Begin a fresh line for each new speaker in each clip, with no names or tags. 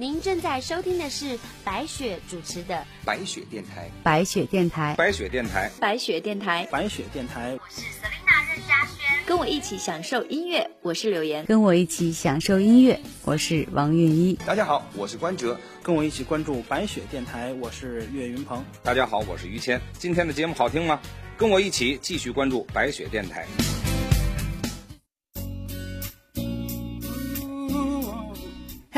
您正在收听的是白雪主持的
白雪电台，
白雪电台，
白雪电台，
白雪电台，
白雪电台。
我是 Selina 任嘉轩，跟我一起享受音乐，我是柳岩，
跟我一起享受音乐，我是王韵一。
大家好，我是关喆，
跟我一起关注白雪电台，我是岳云鹏。
大家好，我是于谦。今天的节目好听吗？跟我一起继续关注白雪电台。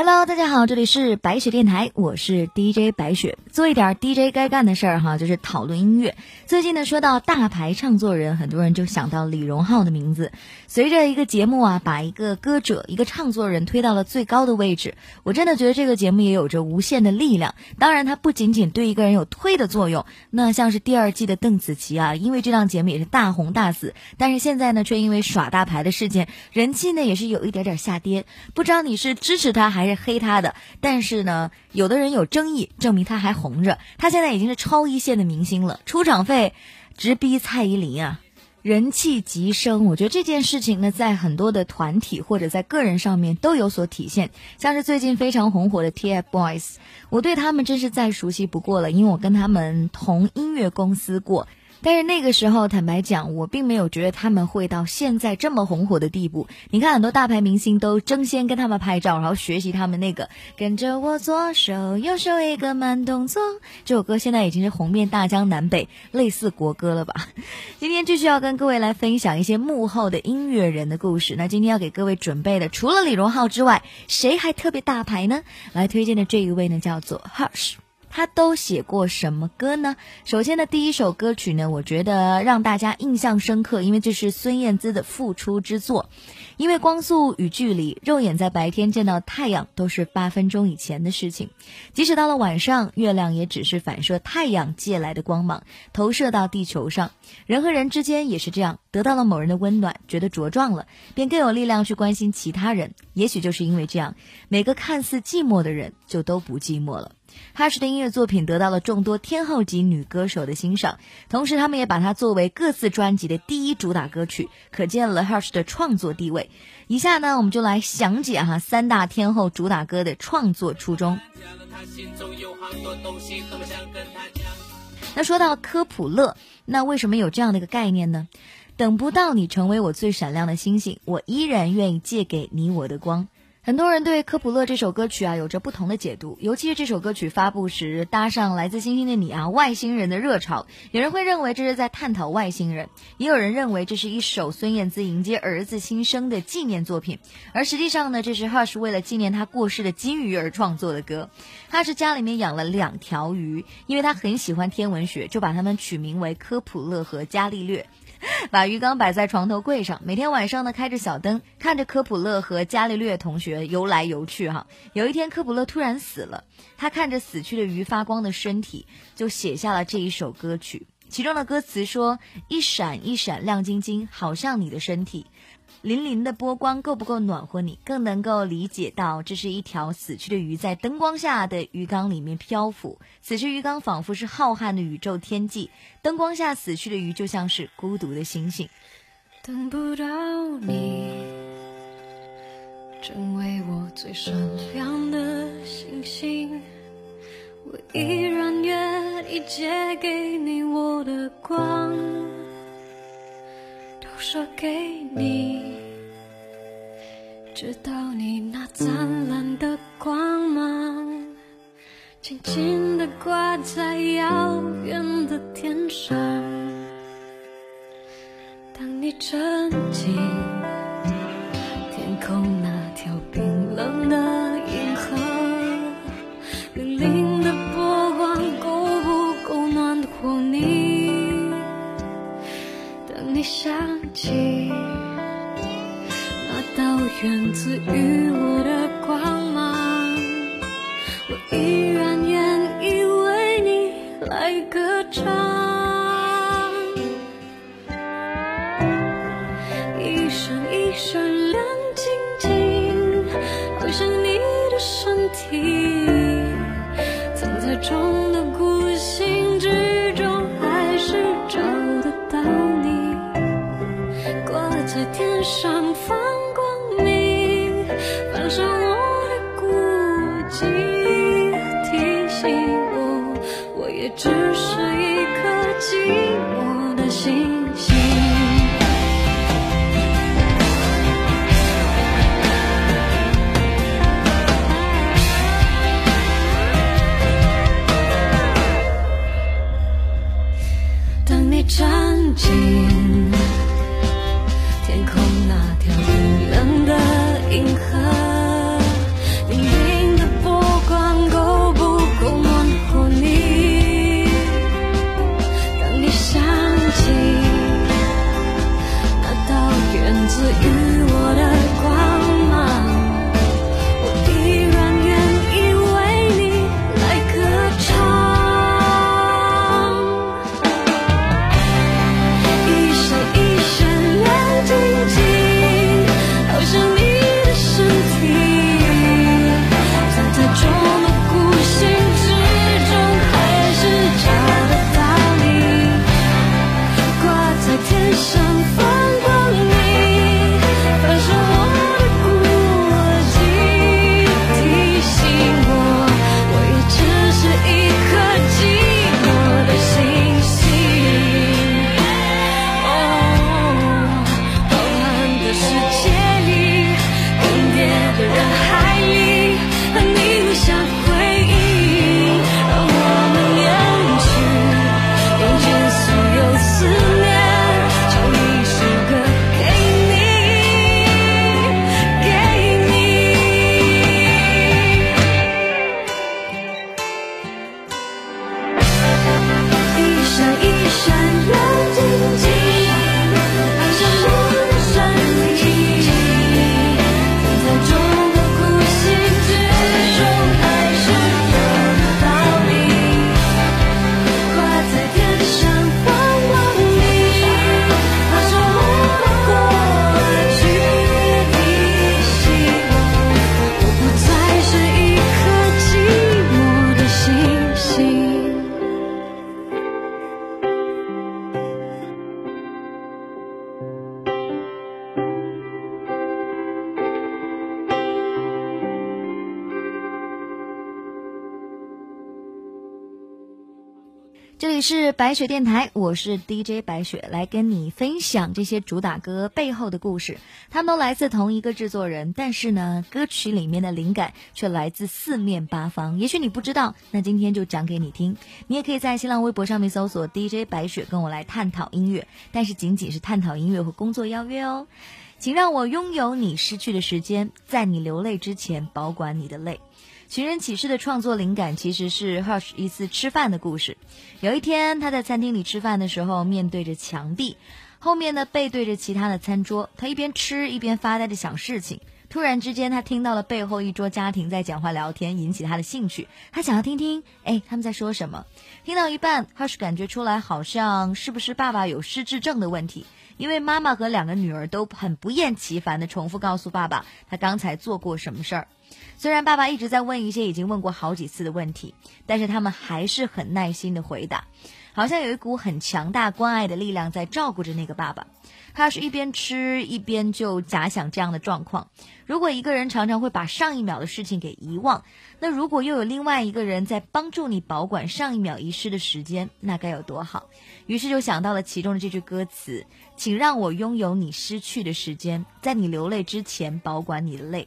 Hello，大家好，这里是白雪电台，我是 DJ 白雪。做一点 DJ 该干的事儿哈，就是讨论音乐。最近呢，说到大牌唱作人，很多人就想到李荣浩的名字。随着一个节目啊，把一个歌者、一个唱作人推到了最高的位置，我真的觉得这个节目也有着无限的力量。当然，它不仅仅对一个人有推的作用。那像是第二季的邓紫棋啊，因为这档节目也是大红大紫，但是现在呢，却因为耍大牌的事件，人气呢也是有一点点下跌。不知道你是支持他还是黑他的？但是呢，有的人有争议，证明他还红着。他现在已经是超一线的明星了，出场费直逼蔡依林啊，人气急升。我觉得这件事情呢，在很多的团体或者在个人上面都有所体现。像是最近非常红火的 TFBOYS，我对他们真是再熟悉不过了，因为我跟他们同音乐公司过。但是那个时候，坦白讲，我并没有觉得他们会到现在这么红火的地步。你看，很多大牌明星都争先跟他们拍照，然后学习他们那个“跟着我左手右手一个慢动作”这首歌，现在已经是红遍大江南北，类似国歌了吧？今天继续要跟各位来分享一些幕后的音乐人的故事。那今天要给各位准备的，除了李荣浩之外，谁还特别大牌呢？来推荐的这一位呢，叫做 Hush。他都写过什么歌呢？首先的第一首歌曲呢，我觉得让大家印象深刻，因为这是孙燕姿的复出之作。因为光速与距离，肉眼在白天见到太阳都是八分钟以前的事情，即使到了晚上，月亮也只是反射太阳借来的光芒，投射到地球上。人和人之间也是这样，得到了某人的温暖，觉得茁壮了，便更有力量去关心其他人。也许就是因为这样，每个看似寂寞的人就都不寂寞了。哈什的音乐作品得到了众多天后级女歌手的欣赏，同时他们也把它作为各自专辑的第一主打歌曲，可见了 Hush 的创作地位。以下呢，我们就来详解哈三大天后主打歌的创作初衷。那说到科普勒，那为什么有这样的一个概念呢？等不到你成为我最闪亮的星星，我依然愿意借给你我的光。很多人对科普勒这首歌曲啊有着不同的解读，尤其是这首歌曲发布时搭上来自星星的你啊外星人的热潮，有人会认为这是在探讨外星人，也有人认为这是一首孙燕姿迎接儿子新生的纪念作品，而实际上呢，这是 Hush 为了纪念他过世的金鱼而创作的歌。他是家里面养了两条鱼，因为他很喜欢天文学，就把它们取名为科普勒和伽利略。把鱼缸摆在床头柜上，每天晚上呢开着小灯，看着科普勒和伽利略同学游来游去。哈，有一天科普勒突然死了，他看着死去的鱼发光的身体，就写下了这一首歌曲。其中的歌词说：“一闪一闪亮晶晶，好像你的身体。”粼粼的波光够不够暖和你？更能够理解到，这是一条死去的鱼在灯光下的鱼缸里面漂浮。此时鱼缸仿佛是浩瀚的宇宙天际，灯光下死去的鱼就像是孤独的星星。
等不到你，成为我最闪亮的星星，我依然愿意借给你我的光。说给你，直到你那灿烂的光芒，轻轻地挂在遥远的天上。当你沉浸赐予我的光芒，我依然愿意为你来歌唱。一闪一闪亮晶晶，好像你的身体，藏在中的孤星之中，还是找得到你。挂在天上
这里是白雪电台，我是 DJ 白雪，来跟你分享这些主打歌背后的故事。他们都来自同一个制作人，但是呢，歌曲里面的灵感却来自四面八方。也许你不知道，那今天就讲给你听。你也可以在新浪微博上面搜索 DJ 白雪，跟我来探讨音乐，但是仅仅是探讨音乐和工作邀约哦。请让我拥有你失去的时间，在你流泪之前保管你的泪。寻人启事的创作灵感其实是 Hush 一次吃饭的故事。有一天，他在餐厅里吃饭的时候，面对着墙壁，后面呢背对着其他的餐桌，他一边吃一边发呆的想事情。突然之间，他听到了背后一桌家庭在讲话聊天，引起他的兴趣。他想要听听，哎，他们在说什么？听到一半，Hush 感觉出来好像是不是爸爸有失智症的问题。因为妈妈和两个女儿都很不厌其烦地重复告诉爸爸他刚才做过什么事儿。虽然爸爸一直在问一些已经问过好几次的问题，但是他们还是很耐心地回答，好像有一股很强大关爱的力量在照顾着那个爸爸。他是一边吃一边就假想这样的状况：如果一个人常常会把上一秒的事情给遗忘，那如果又有另外一个人在帮助你保管上一秒遗失的时间，那该有多好？于是就想到了其中的这句歌词：“请让我拥有你失去的时间，在你流泪之前保管你的泪。”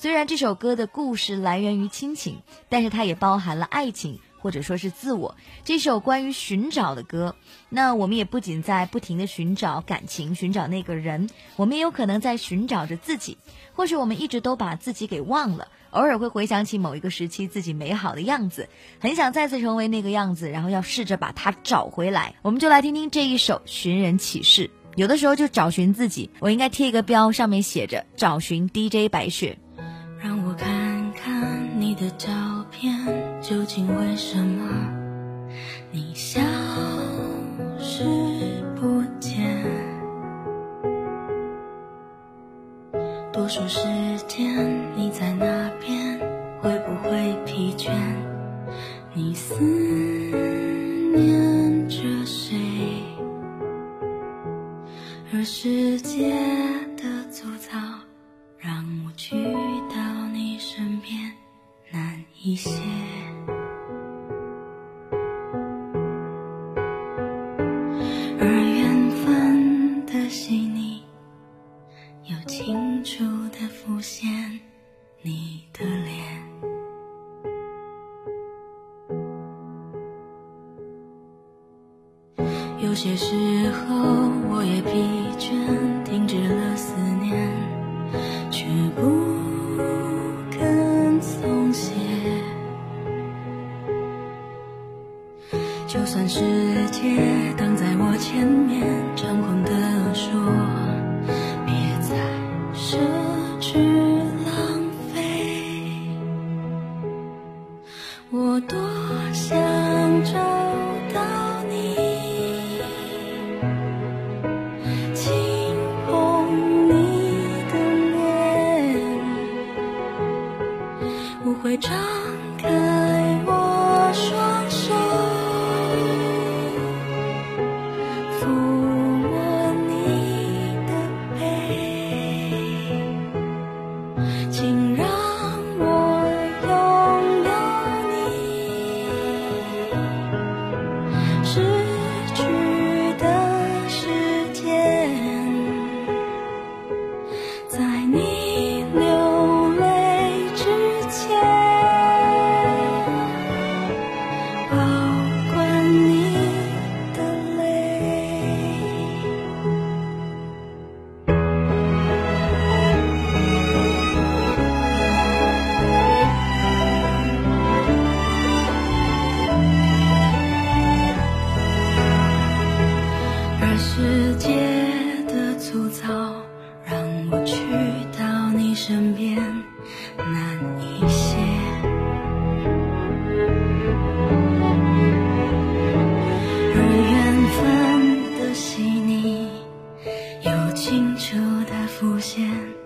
虽然这首歌的故事来源于亲情，但是它也包含了爱情，或者说是自我。这首关于寻找的歌，那我们也不仅在不停的寻找感情，寻找那个人，我们也有可能在寻找着自己。或许我们一直都把自己给忘了，偶尔会回想起某一个时期自己美好的样子，很想再次成为那个样子，然后要试着把它找回来。我们就来听听这一首《寻人启事》。有的时候就找寻自己，我应该贴一个标，上面写着“找寻 DJ 白雪”。
的照片，究竟为什么你消失不见？多数时间你在那边，会不会疲倦？你思念着谁？而时间一些而缘分的细腻，又清楚地浮现你的脸。有些时候，我也疲倦。世界清楚地浮现。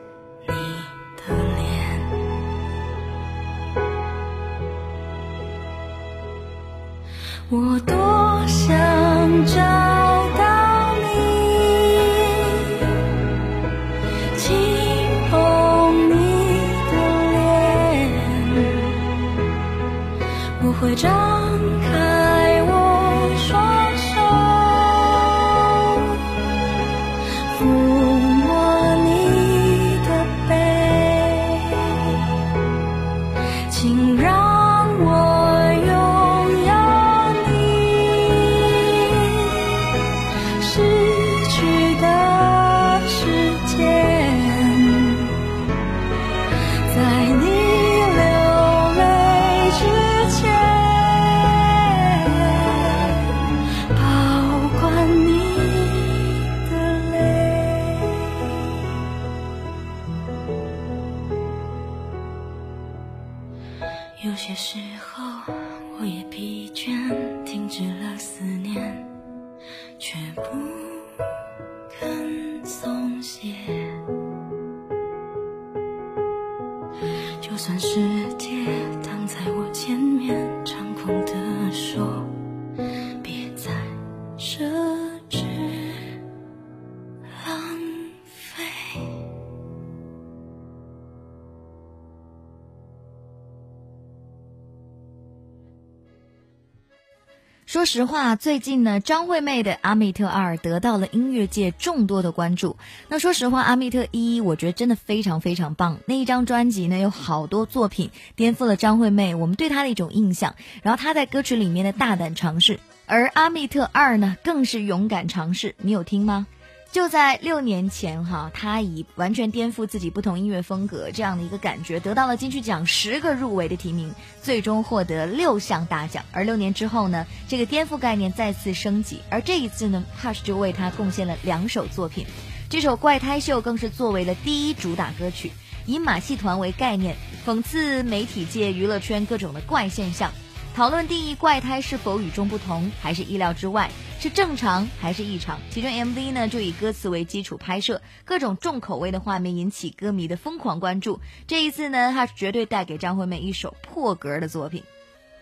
说实话，最近呢，张惠妹的《阿密特二》得到了音乐界众多的关注。那说实话，《阿密特一》我觉得真的非常非常棒。那一张专辑呢，有好多作品颠覆了张惠妹我们对她的一种印象，然后她在歌曲里面的大胆尝试。而《阿密特二》呢，更是勇敢尝试。你有听吗？就在六年前，哈，他以完全颠覆自己不同音乐风格这样的一个感觉，得到了金曲奖十个入围的提名，最终获得六项大奖。而六年之后呢，这个颠覆概念再次升级，而这一次呢，Hush 就为他贡献了两首作品，这首《怪胎秀》更是作为了第一主打歌曲，以马戏团为概念，讽刺媒体界、娱乐圈各种的怪现象。讨论定义怪胎是否与众不同，还是意料之外，是正常还是异常？其中 MV 呢就以歌词为基础拍摄，各种重口味的画面引起歌迷的疯狂关注。这一次呢，他绝对带给张惠妹一首破格的作品。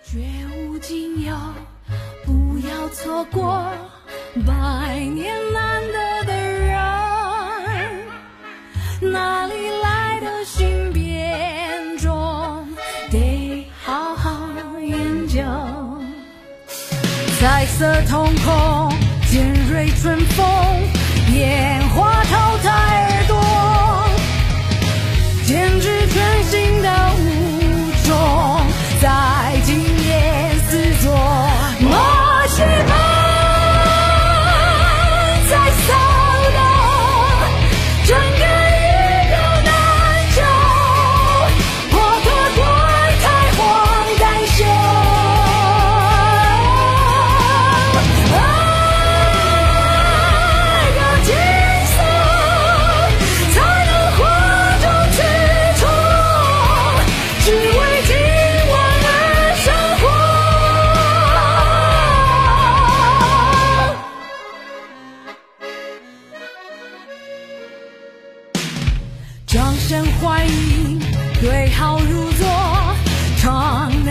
绝无仅有，不要错过百年难得的人。哪里来的新彩色瞳孔，尖锐春风，烟花淘汰。深怀疑，对号入座，
闯。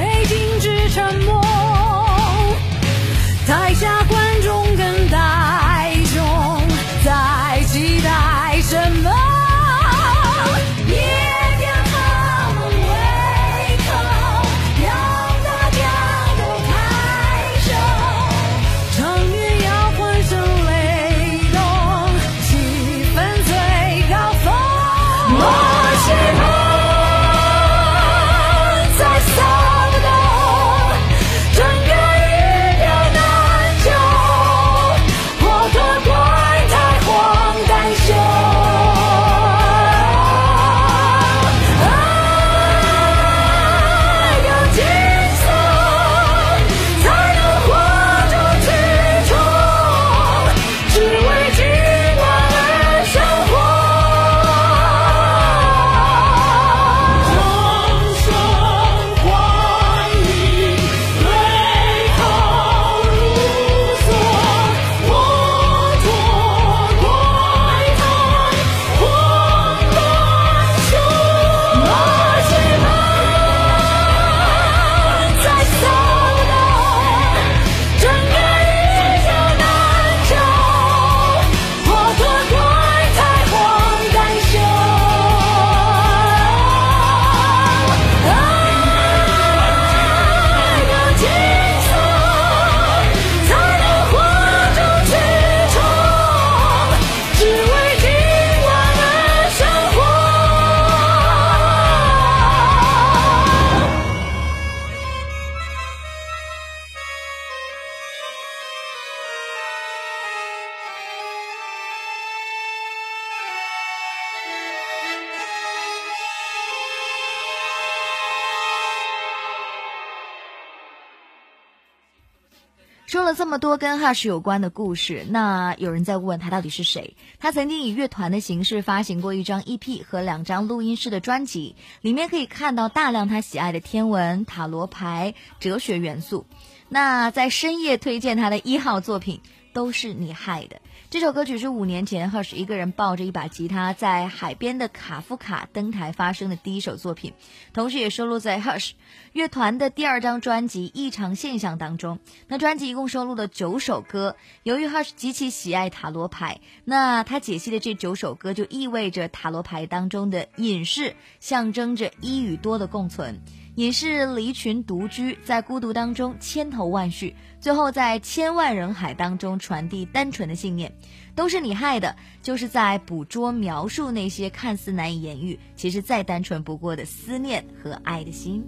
这么多跟 Hush 有关的故事，那有人在问他到底是谁？他曾经以乐团的形式发行过一张 EP 和两张录音室的专辑，里面可以看到大量他喜爱的天文、塔罗牌、哲学元素。那在深夜推荐他的一号作品，都是你害的。这首歌曲是五年前 Hush 一个人抱着一把吉他在海边的卡夫卡登台发生的第一首作品，同时也收录在 Hush 乐团的第二张专辑《异常现象》当中。那专辑一共收录了九首歌。由于 Hush 极其喜爱塔罗牌，那他解析的这九首歌就意味着塔罗牌当中的隐士象征着一与多的共存。你是离群独居，在孤独当中千头万绪，最后在千万人海当中传递单纯的信念，都是你害的，就是在捕捉描述那些看似难以言喻，其实再单纯不过的思念和爱的心。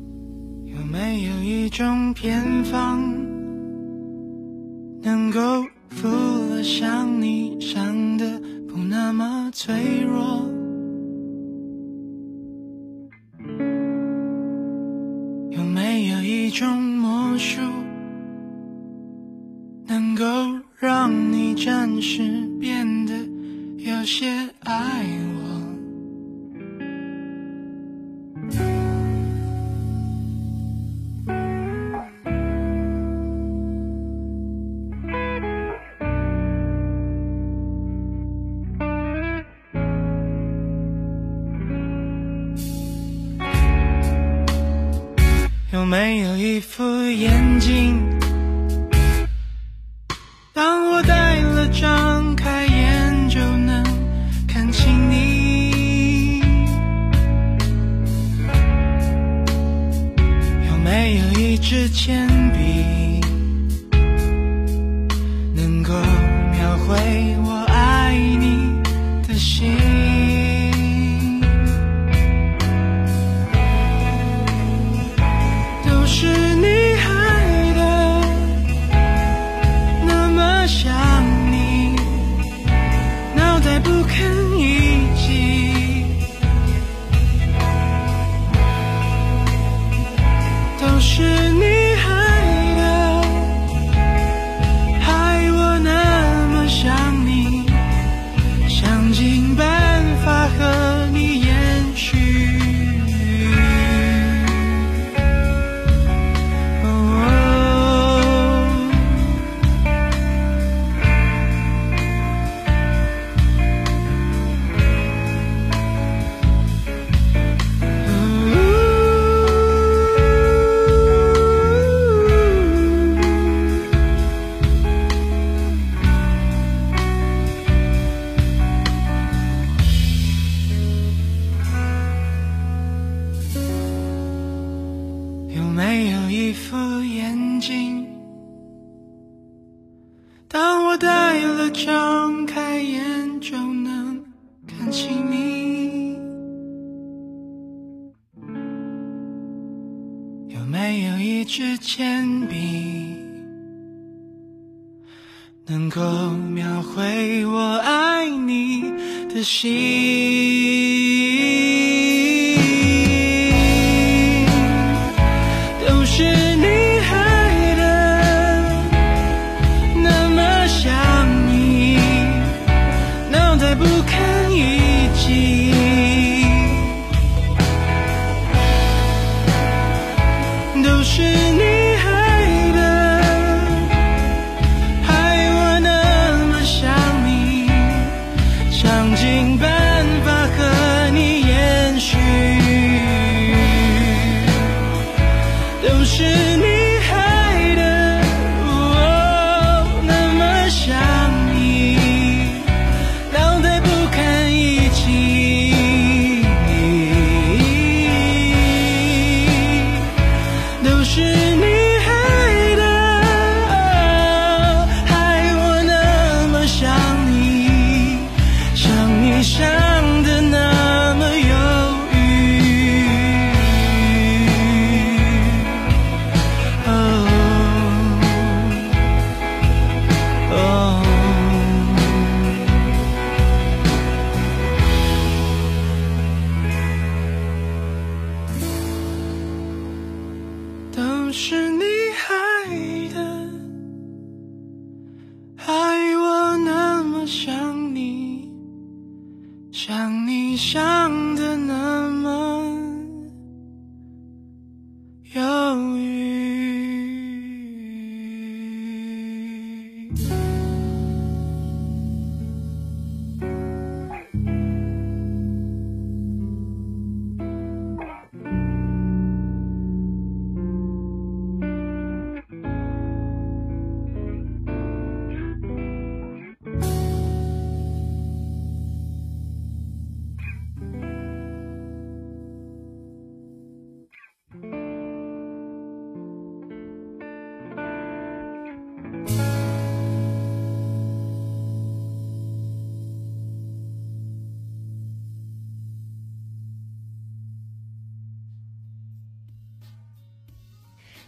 有没有一种偏方，能够抚了想你想的不那么脆弱？种魔术，能够让你暂时变得有些爱我。没有一副眼镜？当我戴了，张开眼就能看清你。有没有一支铅没有一支铅笔能够描绘我爱你的心。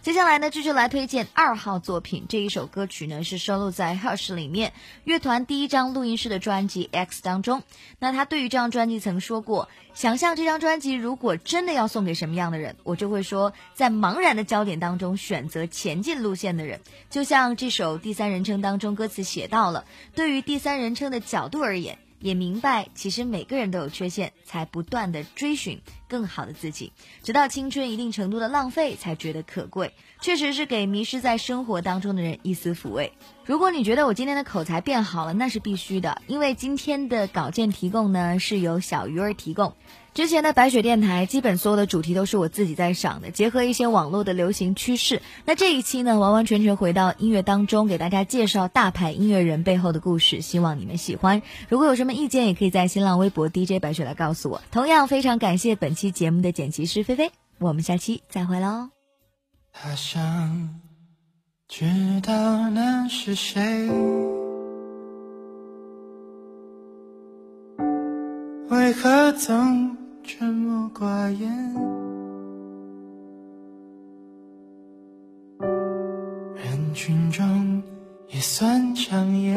接下来呢，继续来推荐二号作品。这一首歌曲呢是收录在 Hush 里面乐团第一张录音室的专辑《X》当中。那他对于这张专辑曾说过：“想象这张专辑如果真的要送给什么样的人，我就会说，在茫然的焦点当中选择前进路线的人。就像这首第三人称当中歌词写到了，对于第三人称的角度而言。”也明白，其实每个人都有缺陷，才不断的追寻更好的自己，直到青春一定程度的浪费，才觉得可贵。确实是给迷失在生活当中的人一丝抚慰。如果你觉得我今天的口才变好了，那是必须的，因为今天的稿件提供呢是由小鱼儿提供。之前的白雪电台，基本所有的主题都是我自己在想的，结合一些网络的流行趋势。那这一期呢，完完全全回到音乐当中，给大家介绍大牌音乐人背后的故事，希望你们喜欢。如果有什么意见，也可以在新浪微博 DJ 白雪来告诉我。同样非常感谢本期节目的剪辑师菲菲，我们下期再会喽。
他想知道那是谁，为何总？沉默寡言，人群中也算抢眼，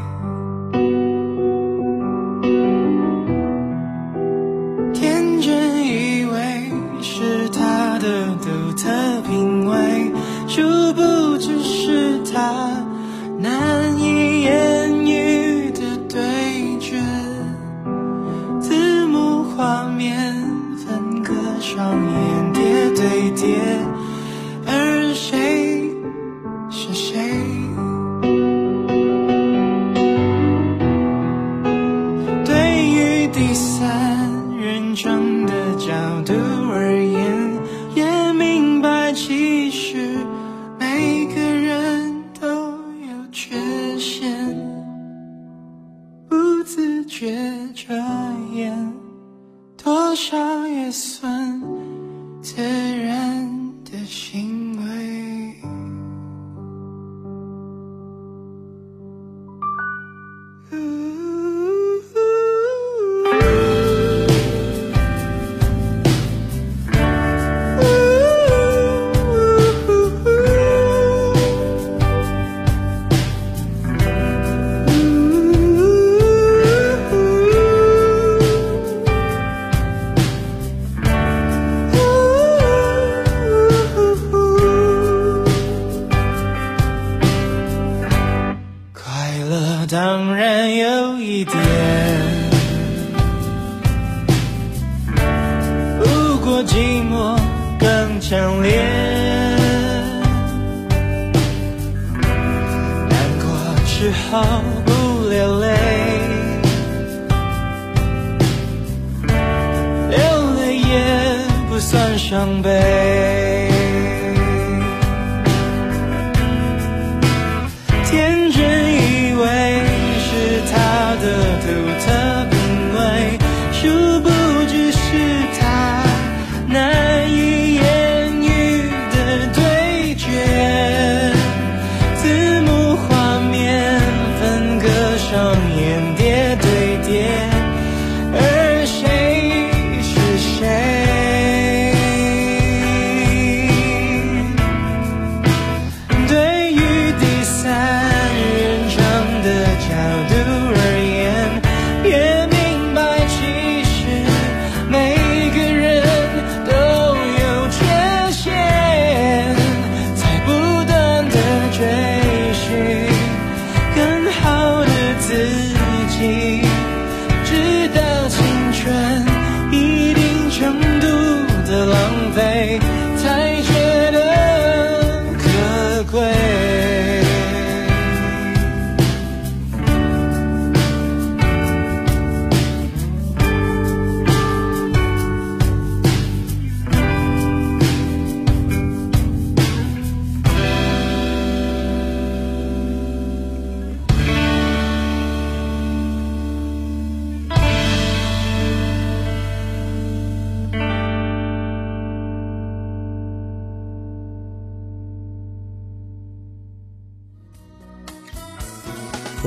他。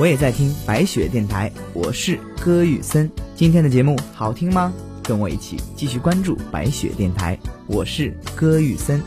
我也在听白雪电台，我是歌玉森。今天的节目好听吗？跟我一起继续关注白雪电台，我是歌玉森。